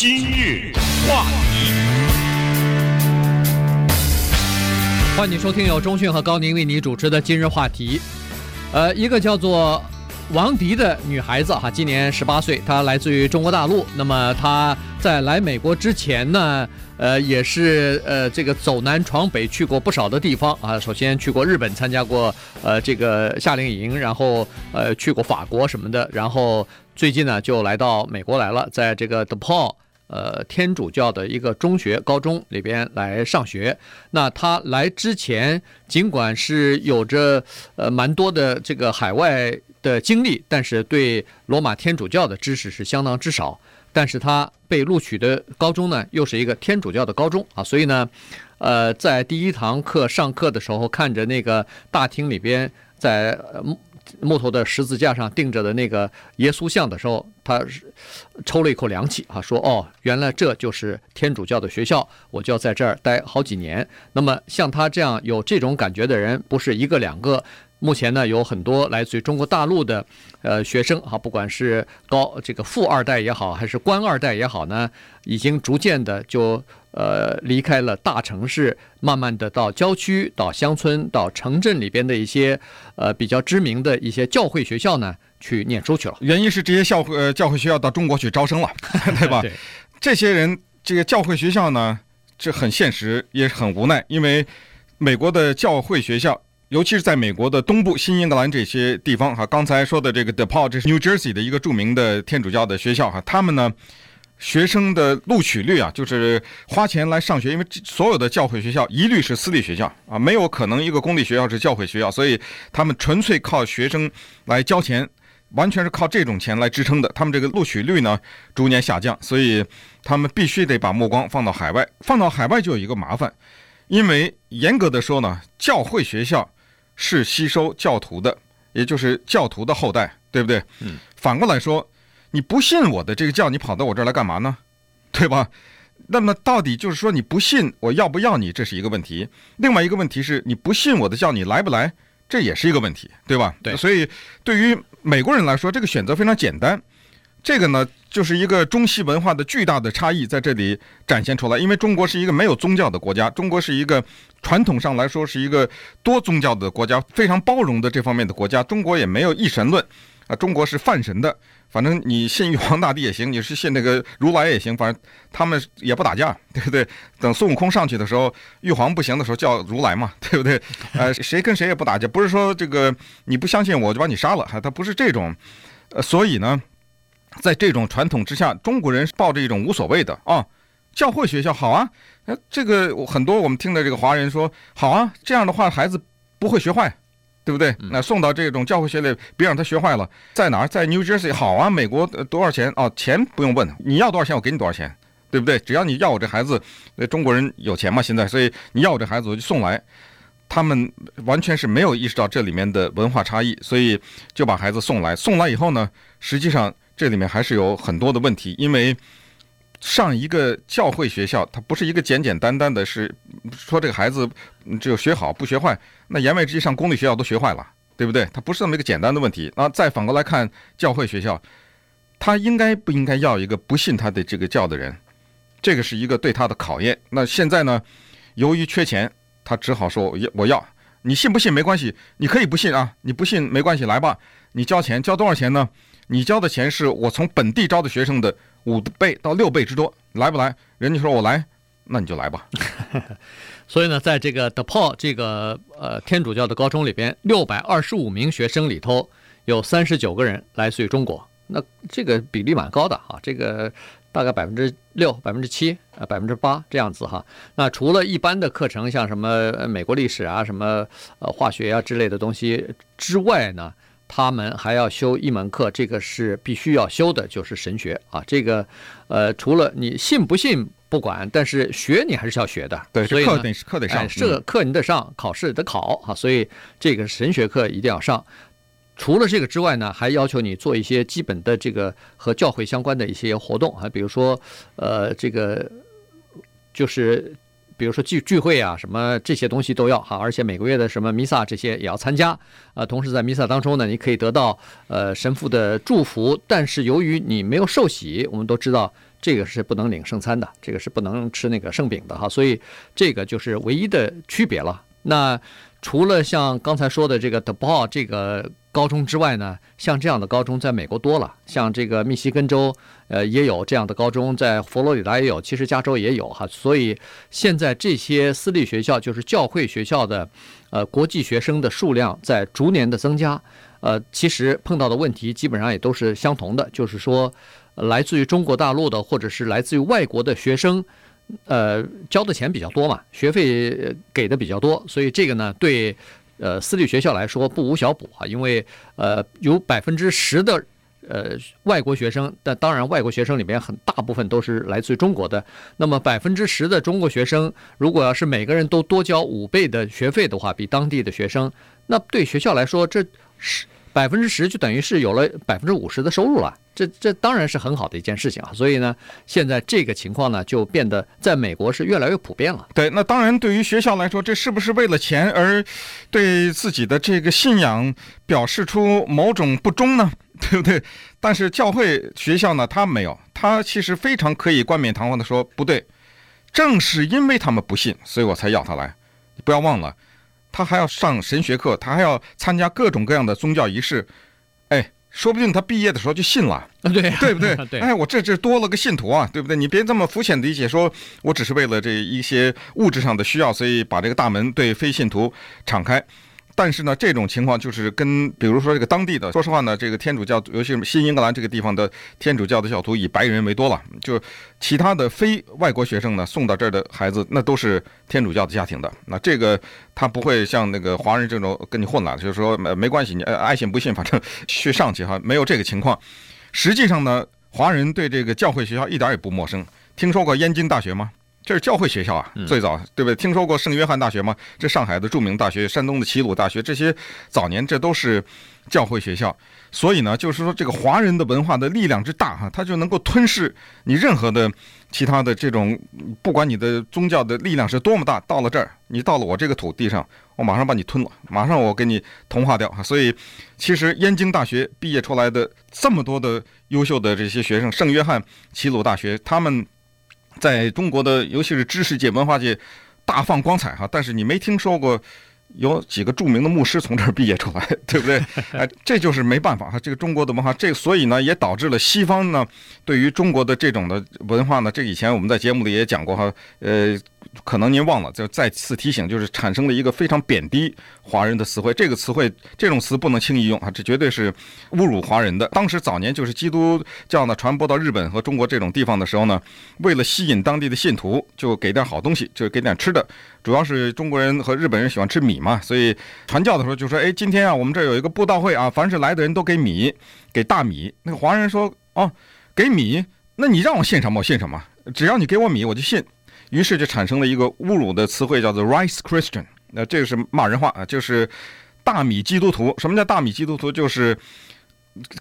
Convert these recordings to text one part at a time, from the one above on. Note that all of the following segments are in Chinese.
今日话题，欢迎收听由中讯和高宁为你主持的今日话题。呃，一个叫做王迪的女孩子哈，今年十八岁，她来自于中国大陆。那么她在来美国之前呢，呃，也是呃这个走南闯北去过不少的地方啊。首先去过日本参加过呃这个夏令营，然后呃去过法国什么的，然后最近呢就来到美国来了，在这个 The Paul 呃天主教的一个中学高中里边来上学。那他来之前尽管是有着呃蛮多的这个海外的经历，但是对罗马天主教的知识是相当之少。但是他被录取的高中呢，又是一个天主教的高中啊，所以呢，呃，在第一堂课上课的时候，看着那个大厅里边在木头的十字架上钉着的那个耶稣像的时候，他抽了一口凉气啊，说：“哦，原来这就是天主教的学校，我就要在这儿待好几年。”那么像他这样有这种感觉的人，不是一个两个。目前呢，有很多来自于中国大陆的呃学生啊，不管是高这个富二代也好，还是官二代也好呢，已经逐渐的就呃离开了大城市，慢慢的到郊区、到乡村、到城镇里边的一些呃比较知名的一些教会学校呢去念书去了。原因是这些教会呃教会学校到中国去招生了，对吧？对。这些人这个教会学校呢，这很现实，也很无奈，因为美国的教会学校。尤其是在美国的东部、新英格兰这些地方，哈，刚才说的这个 DePaul，这是 New Jersey 的一个著名的天主教的学校，哈，他们呢，学生的录取率啊，就是花钱来上学，因为所有的教会学校一律是私立学校啊，没有可能一个公立学校是教会学校，所以他们纯粹靠学生来交钱，完全是靠这种钱来支撑的。他们这个录取率呢，逐年下降，所以他们必须得把目光放到海外，放到海外就有一个麻烦，因为严格的说呢，教会学校。是吸收教徒的，也就是教徒的后代，对不对？嗯。反过来说，你不信我的这个教，你跑到我这儿来干嘛呢？对吧？那么到底就是说，你不信我要不要你，这是一个问题。另外一个问题是，你不信我的教，你来不来，这也是一个问题，对吧？对。所以对于美国人来说，这个选择非常简单。这个呢，就是一个中西文化的巨大的差异在这里展现出来。因为中国是一个没有宗教的国家，中国是一个传统上来说是一个多宗教的国家，非常包容的这方面的国家。中国也没有一神论，啊，中国是泛神的。反正你信玉皇大帝也行，你是信那个如来也行，反正他们也不打架，对不对？等孙悟空上去的时候，玉皇不行的时候叫如来嘛，对不对？呃，谁跟谁也不打架，不是说这个你不相信我就把你杀了，哈，他不是这种。呃，所以呢。在这种传统之下，中国人是抱着一种无所谓的啊，教会学校好啊，呃，这个很多我们听的这个华人说好啊，这样的话孩子不会学坏，对不对？那送到这种教会学里，别让他学坏了。在哪儿？在 New Jersey 好啊，美国多少钱？哦，钱不用问，你要多少钱我给你多少钱，对不对？只要你要我这孩子，那中国人有钱嘛，现在，所以你要我这孩子我就送来。他们完全是没有意识到这里面的文化差异，所以就把孩子送来。送来以后呢，实际上。这里面还是有很多的问题，因为上一个教会学校，它不是一个简简单单的，是说这个孩子只有学好不学坏。那言外之意，上公立学校都学坏了，对不对？它不是那么一个简单的问题。那再反过来看教会学校，他应该不应该要一个不信他的这个教的人？这个是一个对他的考验。那现在呢，由于缺钱，他只好说我要，我要你信不信没关系，你可以不信啊，你不信没关系，来吧，你交钱，交多少钱呢？你交的钱是我从本地招的学生的五倍到六倍之多，来不来？人家说我来，那你就来吧。所以呢，在这个 DePaul 这个呃天主教的高中里边，六百二十五名学生里头有三十九个人来自于中国，那这个比例蛮高的哈，这个大概百分之六、百分之七啊、百分之八这样子哈。那除了一般的课程，像什么美国历史啊、什么呃化学啊之类的东西之外呢，他们还要修一门课，这个是必须要修的，就是神学啊。这个，呃，除了你信不信不管，但是学你还是要学的。对，所以课得课得上，哎、这个课你得上，考试得考啊。所以这个神学课一定要上。除了这个之外呢，还要求你做一些基本的这个和教会相关的一些活动啊，比如说，呃，这个就是。比如说聚聚会啊，什么这些东西都要哈，而且每个月的什么弥撒这些也要参加，呃，同时在弥撒当中呢，你可以得到呃神父的祝福，但是由于你没有受洗，我们都知道这个是不能领圣餐的，这个是不能吃那个圣饼的哈，所以这个就是唯一的区别了。那除了像刚才说的这个 DePaul 这个高中之外呢，像这样的高中在美国多了，像这个密西根州，呃，也有这样的高中，在佛罗里达也有，其实加州也有哈。所以现在这些私立学校，就是教会学校的，呃，国际学生的数量在逐年的增加。呃，其实碰到的问题基本上也都是相同的，就是说，来自于中国大陆的或者是来自于外国的学生。呃，交的钱比较多嘛，学费给的比较多，所以这个呢，对呃私立学校来说不无小补啊，因为呃有百分之十的呃外国学生，但当然外国学生里面很大部分都是来自于中国的，那么百分之十的中国学生，如果要是每个人都多交五倍的学费的话，比当地的学生，那对学校来说，这是。百分之十就等于是有了百分之五十的收入了，这这当然是很好的一件事情啊。所以呢，现在这个情况呢，就变得在美国是越来越普遍了。对，那当然对于学校来说，这是不是为了钱而对自己的这个信仰表示出某种不忠呢？对不对？但是教会学校呢，他没有，他其实非常可以冠冕堂皇的说，不对，正是因为他们不信，所以我才要他来。不要忘了。他还要上神学课，他还要参加各种各样的宗教仪式，哎，说不定他毕业的时候就信了，对对不 对？哎，我这这多了个信徒啊，对不对？你别这么肤浅的理解，说我只是为了这一些物质上的需要，所以把这个大门对非信徒敞开。但是呢，这种情况就是跟，比如说这个当地的，说实话呢，这个天主教，尤其是新英格兰这个地方的天主教的教徒，以白人为多了，就其他的非外国学生呢，送到这儿的孩子，那都是天主教的家庭的。那这个他不会像那个华人这种跟你混了，就是说没没关系，你爱信不信，反正去上去哈，没有这个情况。实际上呢，华人对这个教会学校一点也不陌生，听说过燕京大学吗？这是教会学校啊，最早对不对？听说过圣约翰大学吗？这上海的著名大学，山东的齐鲁大学，这些早年这都是教会学校。所以呢，就是说这个华人的文化的力量之大哈，它就能够吞噬你任何的其他的这种，不管你的宗教的力量是多么大，到了这儿，你到了我这个土地上，我马上把你吞了，马上我给你同化掉哈。所以，其实燕京大学毕业出来的这么多的优秀的这些学生，圣约翰齐鲁大学他们。在中国的，尤其是知识界、文化界，大放光彩哈。但是你没听说过有几个著名的牧师从这儿毕业出来，对不对？哎，这就是没办法哈。这个中国的文化，这所以呢，也导致了西方呢，对于中国的这种的文化呢，这以前我们在节目里也讲过哈，呃。可能您忘了，就再次提醒，就是产生了一个非常贬低华人的词汇。这个词汇，这种词不能轻易用啊，这绝对是侮辱华人的。当时早年就是基督教呢传播到日本和中国这种地方的时候呢，为了吸引当地的信徒，就给点好东西，就给点吃的。主要是中国人和日本人喜欢吃米嘛，所以传教的时候就说：“哎，今天啊，我们这有一个布道会啊，凡是来的人都给米，给大米。”那个华人说：“哦，给米，那你让我信什么我信什么，只要你给我米我就信。”于是就产生了一个侮辱的词汇，叫做 “rice Christian”。那这个是骂人话啊，就是大米基督徒。什么叫大米基督徒？就是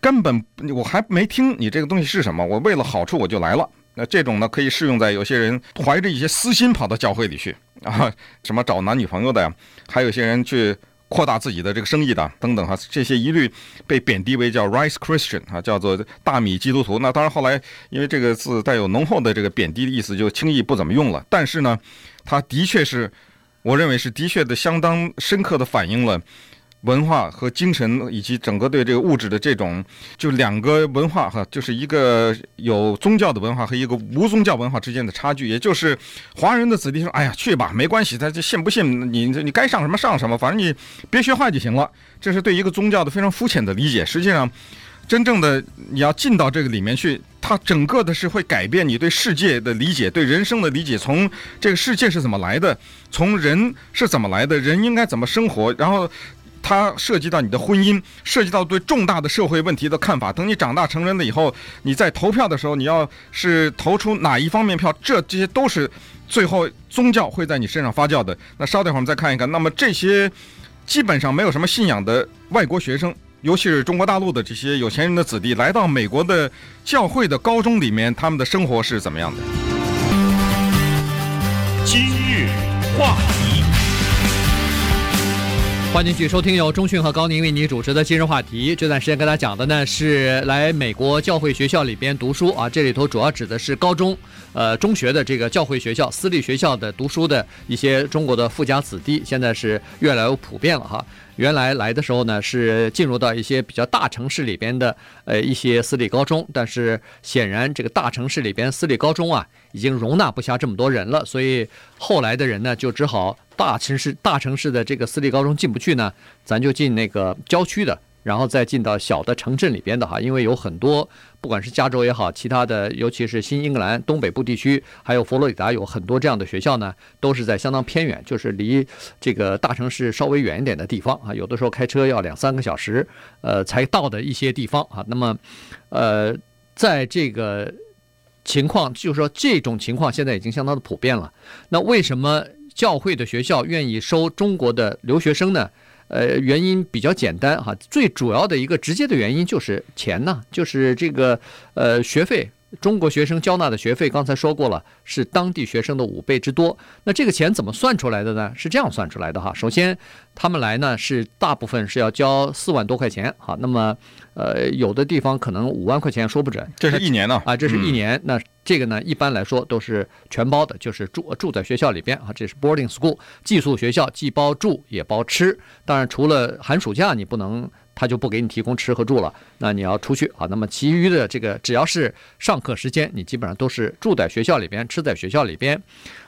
根本我还没听你这个东西是什么，我为了好处我就来了。那这种呢，可以适用在有些人怀着一些私心跑到教会里去啊，什么找男女朋友的呀，还有些人去。扩大自己的这个生意的等等哈，这些一律被贬低为叫 rice Christian 啊，叫做大米基督徒。那当然后来因为这个字带有浓厚的这个贬低的意思，就轻易不怎么用了。但是呢，它的确是，我认为是的确的相当深刻的反映了。文化和精神，以及整个对这个物质的这种，就两个文化哈，就是一个有宗教的文化和一个无宗教文化之间的差距。也就是华人的子弟说：“哎呀，去吧，没关系，他就信不信你，你该上什么上什么，反正你别学坏就行了。”这是对一个宗教的非常肤浅的理解。实际上，真正的你要进到这个里面去，它整个的是会改变你对世界的理解，对人生的理解。从这个世界是怎么来的，从人是怎么来的，人应该怎么生活，然后。它涉及到你的婚姻，涉及到对重大的社会问题的看法。等你长大成人了以后，你在投票的时候，你要是投出哪一方面票，这这些都是最后宗教会在你身上发酵的。那稍等会儿我们再看一看。那么这些基本上没有什么信仰的外国学生，尤其是中国大陆的这些有钱人的子弟，来到美国的教会的高中里面，他们的生活是怎么样的？今日话题。欢迎继续收听由中讯和高宁为你主持的今日话题。这段时间跟大家讲的呢是来美国教会学校里边读书啊，这里头主要指的是高中、呃中学的这个教会学校、私立学校的读书的一些中国的富家子弟，现在是越来越普遍了哈。原来来的时候呢，是进入到一些比较大城市里边的呃一些私立高中，但是显然这个大城市里边私立高中啊，已经容纳不下这么多人了，所以后来的人呢，就只好大城市大城市的这个私立高中进不去呢，咱就进那个郊区的。然后再进到小的城镇里边的哈，因为有很多，不管是加州也好，其他的，尤其是新英格兰东北部地区，还有佛罗里达，有很多这样的学校呢，都是在相当偏远，就是离这个大城市稍微远一点的地方啊，有的时候开车要两三个小时，呃，才到的一些地方啊。那么，呃，在这个情况，就是说这种情况现在已经相当的普遍了。那为什么教会的学校愿意收中国的留学生呢？呃，原因比较简单哈，最主要的一个直接的原因就是钱呢，就是这个呃学费。中国学生交纳的学费，刚才说过了，是当地学生的五倍之多。那这个钱怎么算出来的呢？是这样算出来的哈。首先，他们来呢是大部分是要交四万多块钱哈。那么，呃，有的地方可能五万块钱说不准。这是一年呢啊，这是一年。那这个呢，一般来说都是全包的，就是住住在学校里边啊。这是 boarding school 寄宿学校，既包住也包吃。当然，除了寒暑假你不能。他就不给你提供吃和住了，那你要出去啊。那么其余的这个只要是上课时间，你基本上都是住在学校里边，吃在学校里边。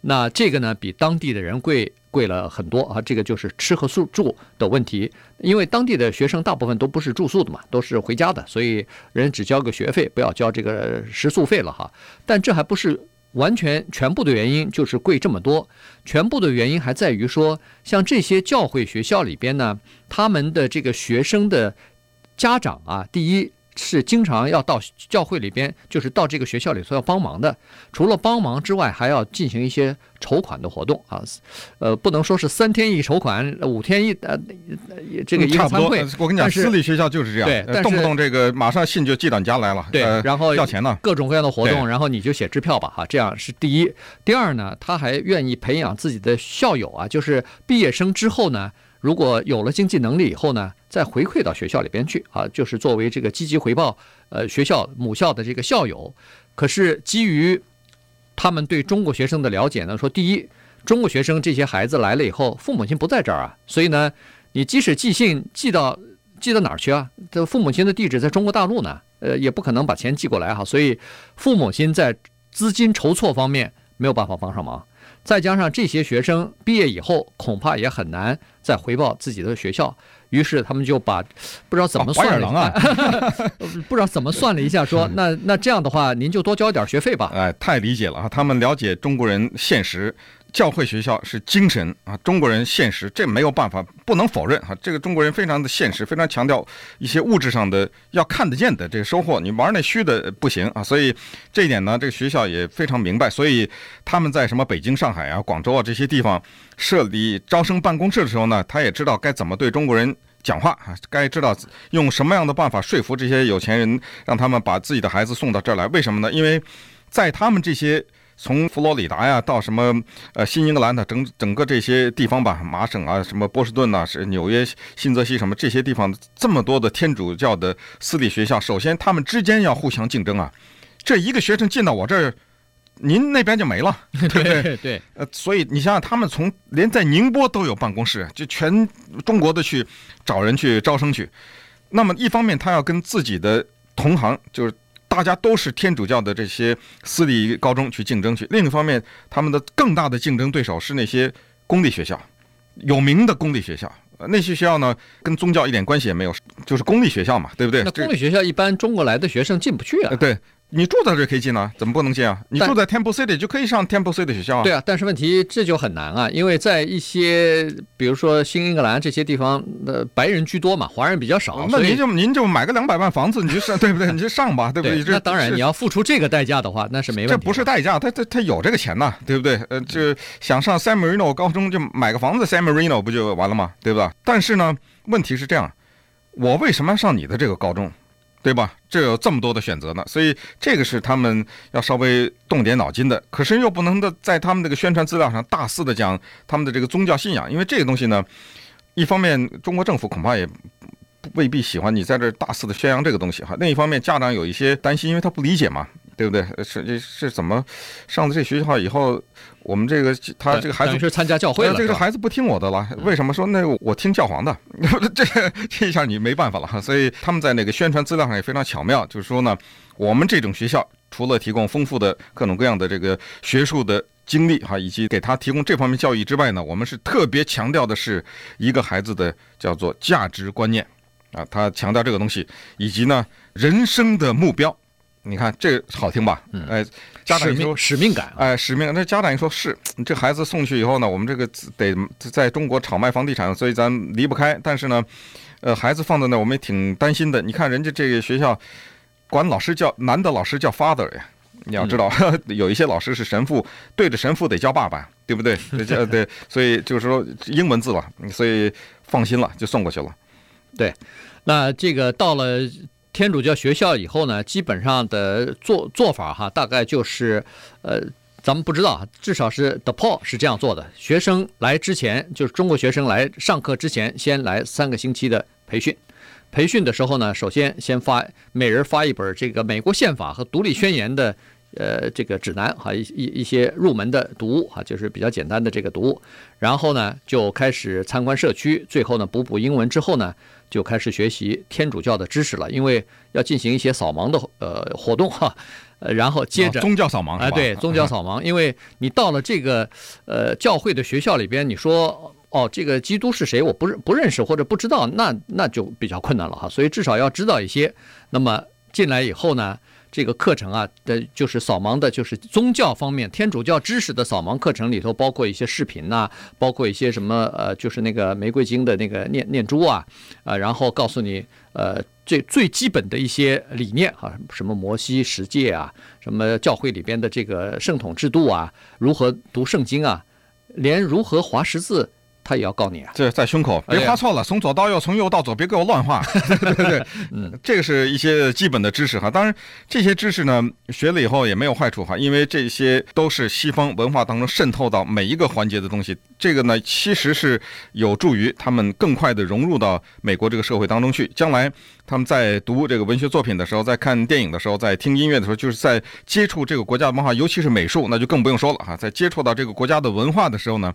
那这个呢，比当地的人贵贵了很多啊。这个就是吃和宿住的问题，因为当地的学生大部分都不是住宿的嘛，都是回家的，所以人只交个学费，不要交这个食宿费了哈。但这还不是。完全全部的原因就是贵这么多，全部的原因还在于说，像这些教会学校里边呢，他们的这个学生的家长啊，第一。是经常要到教会里边，就是到这个学校里头要帮忙的。除了帮忙之外，还要进行一些筹款的活动啊。呃，不能说是三天一筹款，五天一呃，这个一个餐会。我跟你讲，私立学校就是这样，对，但动不动这个马上信就寄到你家来了。对，然后要钱呢，各种各样的活动，然后你就写支票吧，哈，这样是第一。第二呢，他还愿意培养自己的校友啊，就是毕业生之后呢。如果有了经济能力以后呢，再回馈到学校里边去啊，就是作为这个积极回报，呃，学校母校的这个校友。可是基于他们对中国学生的了解呢，说第一，中国学生这些孩子来了以后，父母亲不在这儿啊，所以呢，你即使寄信寄到寄到哪儿去啊？这父母亲的地址在中国大陆呢，呃，也不可能把钱寄过来哈，所以父母亲在资金筹措方面没有办法帮上忙。再加上这些学生毕业以后，恐怕也很难再回报自己的学校，于是他们就把不知道怎么算了啊，不知道怎么算了一下，说 那那这样的话，您就多交点学费吧。哎，太理解了啊，他们了解中国人现实。教会学校是精神啊，中国人现实，这没有办法，不能否认哈。这个中国人非常的现实，非常强调一些物质上的要看得见的这个收获，你玩那虚的不行啊。所以这一点呢，这个学校也非常明白。所以他们在什么北京、上海啊、广州啊这些地方设立招生办公室的时候呢，他也知道该怎么对中国人讲话啊，该知道用什么样的办法说服这些有钱人，让他们把自己的孩子送到这儿来。为什么呢？因为在他们这些。从佛罗里达呀到什么呃新英格兰的整整个这些地方吧，麻省啊，什么波士顿呐，是纽约、新泽西什么这些地方，这么多的天主教的私立学校，首先他们之间要互相竞争啊。这一个学生进到我这儿，您那边就没了，对不对？对，对。呃，所以你想想，他们从连在宁波都有办公室，就全中国的去找人去招生去。那么一方面，他要跟自己的同行就是。大家都是天主教的这些私立高中去竞争去，另一方面，他们的更大的竞争对手是那些公立学校，有名的公立学校。那些学校呢，跟宗教一点关系也没有，就是公立学校嘛，对不对？那公立学校一般中国来的学生进不去啊。对。你住在这可以进啊，怎么不能进啊？你住在 Temple City 就可以上 Temple City 学校啊。对啊，但是问题这就很难啊，因为在一些比如说新英格兰这些地方呃白人居多嘛，华人比较少。那您就您就买个两百万房子，你就上 对不对？你就上吧，对不对？那当然，你要付出这个代价的话，那是没问题。这不是代价，他他他有这个钱呐，对不对？呃，就想上 San Marino 高中就买个房子 San Marino 不就完了吗？对吧？但是呢，问题是这样，我为什么要上你的这个高中？对吧？这有这么多的选择呢，所以这个是他们要稍微动点脑筋的。可是又不能的在他们这个宣传资料上大肆的讲他们的这个宗教信仰，因为这个东西呢，一方面中国政府恐怕也未必喜欢你在这大肆的宣扬这个东西哈。另一方面，家长有一些担心，因为他不理解嘛。对不对？是这是怎么上的这学校以后，我们这个他这个孩子是参加教会了，这个孩子不听我的了。为什么说那我听教皇的？这这一下你没办法了哈。所以他们在那个宣传资料上也非常巧妙，就是说呢，我们这种学校除了提供丰富的各种各样的这个学术的经历哈，以及给他提供这方面教育之外呢，我们是特别强调的是一个孩子的叫做价值观念啊，他强调这个东西，以及呢人生的目标。你看这好听吧？哎，家长一说使命感，哎，使命。那家长一说是，这孩子送去以后呢，我们这个得在中国炒卖房地产，所以咱离不开。但是呢，呃，孩子放在那，我们也挺担心的。你看人家这个学校，管老师叫男的老师叫 father 呀，你要知道，有一些老师是神父，对着神父得叫爸爸，对不对？对 对，所以就是说英文字了，所以放心了，就送过去了。对，那这个到了。天主教学校以后呢，基本上的做做法哈，大概就是，呃，咱们不知道，至少是 The Paul 是这样做的。学生来之前，就是中国学生来上课之前，先来三个星期的培训。培训的时候呢，首先先发每人发一本这个美国宪法和独立宣言的，呃，这个指南哈，一一一些入门的读物哈，就是比较简单的这个读物。然后呢，就开始参观社区，最后呢，补补英文之后呢。就开始学习天主教的知识了，因为要进行一些扫盲的呃活动哈，呃，然后接着宗教扫盲啊，对，宗教扫盲，因为你到了这个呃教会的学校里边，你说哦，这个基督是谁？我不认不认识或者不知道，那那就比较困难了哈，所以至少要知道一些。那么进来以后呢？这个课程啊的，就是扫盲的，就是宗教方面天主教知识的扫盲课程里头，包括一些视频呐，包括一些什么呃，就是那个玫瑰经的那个念念珠啊，啊，然后告诉你呃最最基本的一些理念啊，什么摩西十诫啊，什么教会里边的这个圣统制度啊，如何读圣经啊，连如何划十字。他也要告你啊！这在胸口，别画错了，从左到右，从右到左，别给我乱画。对 对对，嗯，这个是一些基本的知识哈。当然，这些知识呢，学了以后也没有坏处哈，因为这些都是西方文化当中渗透到每一个环节的东西。这个呢，其实是有助于他们更快的融入到美国这个社会当中去。将来他们在读这个文学作品的时候，在看电影的时候，在听音乐的时候，就是在接触这个国家的文化，尤其是美术，那就更不用说了哈。在接触到这个国家的文化的时候呢。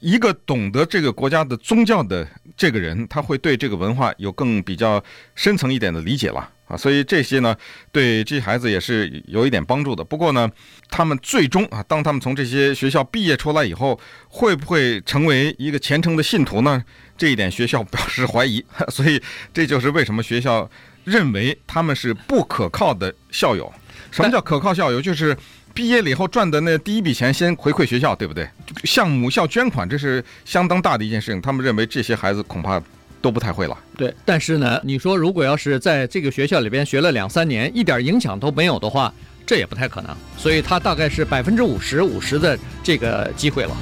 一个懂得这个国家的宗教的这个人，他会对这个文化有更比较深层一点的理解了啊，所以这些呢，对这些孩子也是有一点帮助的。不过呢，他们最终啊，当他们从这些学校毕业出来以后，会不会成为一个虔诚的信徒呢？这一点学校表示怀疑。所以这就是为什么学校认为他们是不可靠的校友。什么叫可靠校友？就是。毕业了以后赚的那第一笔钱先回馈学校，对不对？向母校捐款，这是相当大的一件事情。他们认为这些孩子恐怕都不太会了。对，但是呢，你说如果要是在这个学校里边学了两三年，一点影响都没有的话，这也不太可能。所以他大概是百分之五十五十的这个机会了。